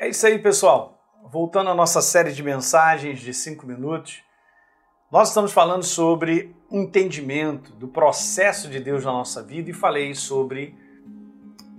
É isso aí, pessoal. Voltando à nossa série de mensagens de cinco minutos, nós estamos falando sobre entendimento do processo de Deus na nossa vida e falei sobre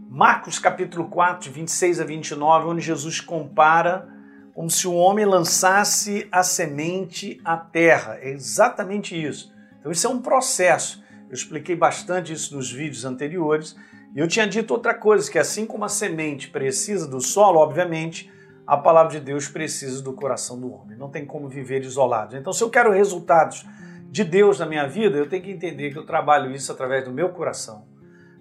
Marcos capítulo 4, 26 a 29, onde Jesus compara como se o homem lançasse a semente à terra. É exatamente isso. Então, isso é um processo. Eu expliquei bastante isso nos vídeos anteriores. E eu tinha dito outra coisa, que assim como a semente precisa do solo, obviamente, a palavra de Deus precisa do coração do homem. Não tem como viver isolado. Então, se eu quero resultados de Deus na minha vida, eu tenho que entender que eu trabalho isso através do meu coração,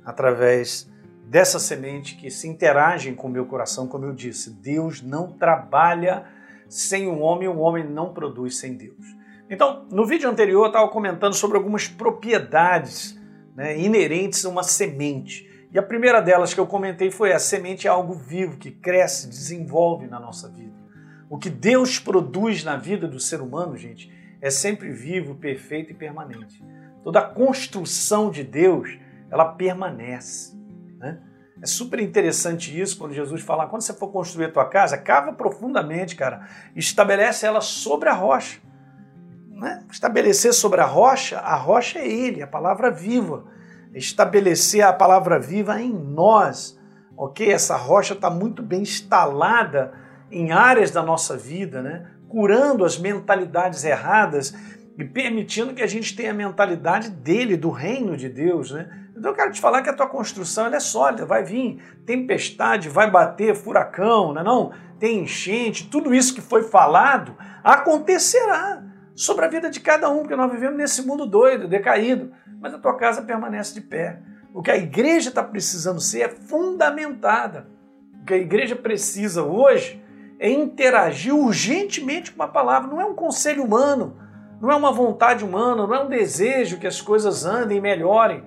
através dessa semente que se interagem com o meu coração, como eu disse. Deus não trabalha sem o homem, o homem não produz sem Deus. Então, no vídeo anterior eu estava comentando sobre algumas propriedades né, inerentes a uma semente. E a primeira delas que eu comentei foi a semente é algo vivo que cresce, desenvolve na nossa vida. O que Deus produz na vida do ser humano, gente, é sempre vivo, perfeito e permanente. Toda a construção de Deus, ela permanece. Né? É super interessante isso quando Jesus fala: quando você for construir a tua casa, cava profundamente, cara, estabelece ela sobre a rocha. Né? Estabelecer sobre a rocha, a rocha é Ele, a palavra viva estabelecer a palavra viva em nós, ok? Essa rocha está muito bem instalada em áreas da nossa vida, né? curando as mentalidades erradas e permitindo que a gente tenha a mentalidade dele, do reino de Deus. Né? Então eu quero te falar que a tua construção é sólida, vai vir tempestade, vai bater furacão, não, é não? tem enchente, tudo isso que foi falado acontecerá sobre a vida de cada um, porque nós vivemos nesse mundo doido, decaído mas a tua casa permanece de pé. O que a igreja está precisando ser é fundamentada. O que a igreja precisa hoje é interagir urgentemente com a palavra. Não é um conselho humano, não é uma vontade humana, não é um desejo que as coisas andem e melhorem.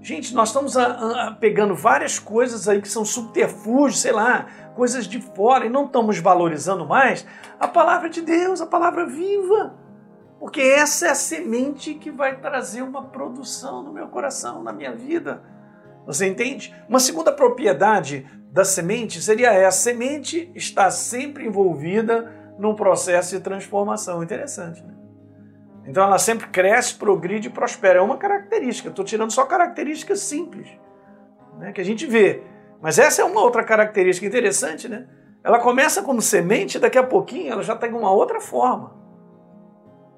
Gente, nós estamos a, a, pegando várias coisas aí que são subterfúgios, sei lá, coisas de fora, e não estamos valorizando mais a palavra de Deus, a palavra viva. Porque essa é a semente que vai trazer uma produção no meu coração, na minha vida. Você entende? Uma segunda propriedade da semente seria essa: a semente está sempre envolvida num processo de transformação. Interessante, né? Então ela sempre cresce, progride e prospera. É uma característica. Estou tirando só características simples né, que a gente vê. Mas essa é uma outra característica interessante, né? Ela começa como semente, daqui a pouquinho ela já tem uma outra forma.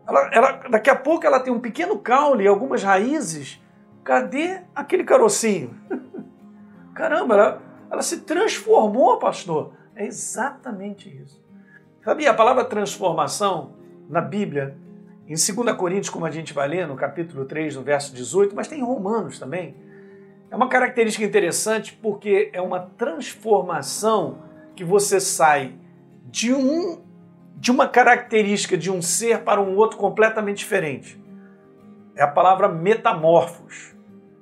Ela, ela, daqui a pouco ela tem um pequeno caule e algumas raízes. Cadê aquele carocinho? Caramba, ela, ela se transformou, pastor. É exatamente isso. Sabia, a palavra transformação na Bíblia, em 2 Coríntios, como a gente vai ler, no capítulo 3, no verso 18, mas tem em Romanos também, é uma característica interessante porque é uma transformação que você sai de um de uma característica de um ser para um outro completamente diferente. É a palavra metamorfos.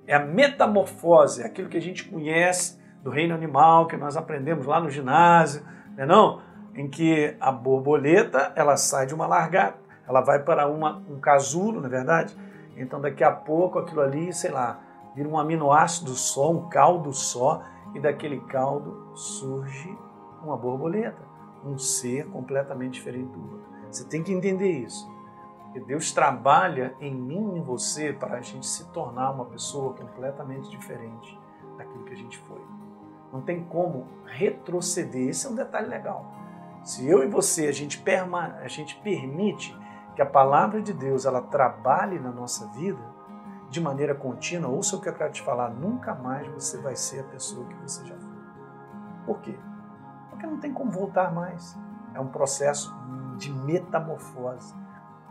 É a metamorfose, é aquilo que a gente conhece do reino animal, que nós aprendemos lá no ginásio, não é não? Em que a borboleta, ela sai de uma largata, ela vai para uma, um casulo, na é verdade? Então daqui a pouco aquilo ali, sei lá, vira um aminoácido só, um caldo só, e daquele caldo surge uma borboleta um ser completamente diferente do outro. Você tem que entender isso. Que Deus trabalha em mim e em você para a gente se tornar uma pessoa completamente diferente daquilo que a gente foi. Não tem como retroceder. Esse é um detalhe legal. Se eu e você a gente, perma, a gente permite que a palavra de Deus ela trabalhe na nossa vida de maneira contínua, ouça o que eu quero te falar, nunca mais você vai ser a pessoa que você já foi. Por quê? Porque não tem como voltar mais. É um processo de metamorfose.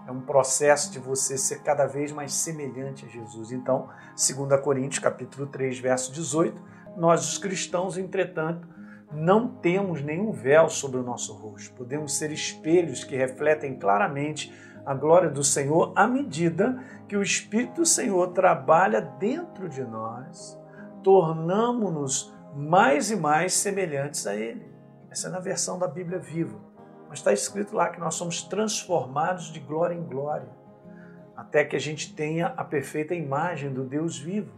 É um processo de você ser cada vez mais semelhante a Jesus. Então, 2 Coríntios capítulo 3, verso 18, nós os cristãos, entretanto, não temos nenhum véu sobre o nosso rosto. Podemos ser espelhos que refletem claramente a glória do Senhor à medida que o Espírito do Senhor trabalha dentro de nós, tornamos-nos mais e mais semelhantes a Ele. Essa é na versão da Bíblia viva. Mas está escrito lá que nós somos transformados de glória em glória, até que a gente tenha a perfeita imagem do Deus vivo.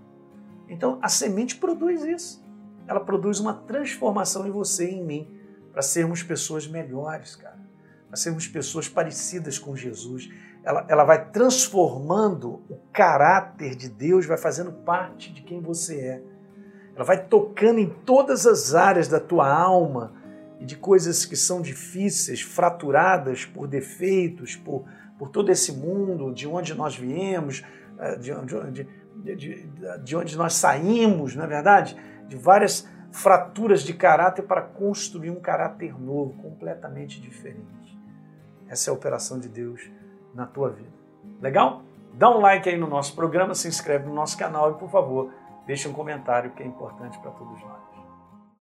Então a semente produz isso. Ela produz uma transformação em você e em mim, para sermos pessoas melhores, cara, para sermos pessoas parecidas com Jesus. Ela, ela vai transformando o caráter de Deus, vai fazendo parte de quem você é. Ela vai tocando em todas as áreas da tua alma e de coisas que são difíceis, fraturadas por defeitos, por, por todo esse mundo, de onde nós viemos, eh, de, de, de, de onde nós saímos, não é verdade? De várias fraturas de caráter para construir um caráter novo, completamente diferente. Essa é a operação de Deus na tua vida. Legal? Dá um like aí no nosso programa, se inscreve no nosso canal e, por favor, deixe um comentário que é importante para todos nós.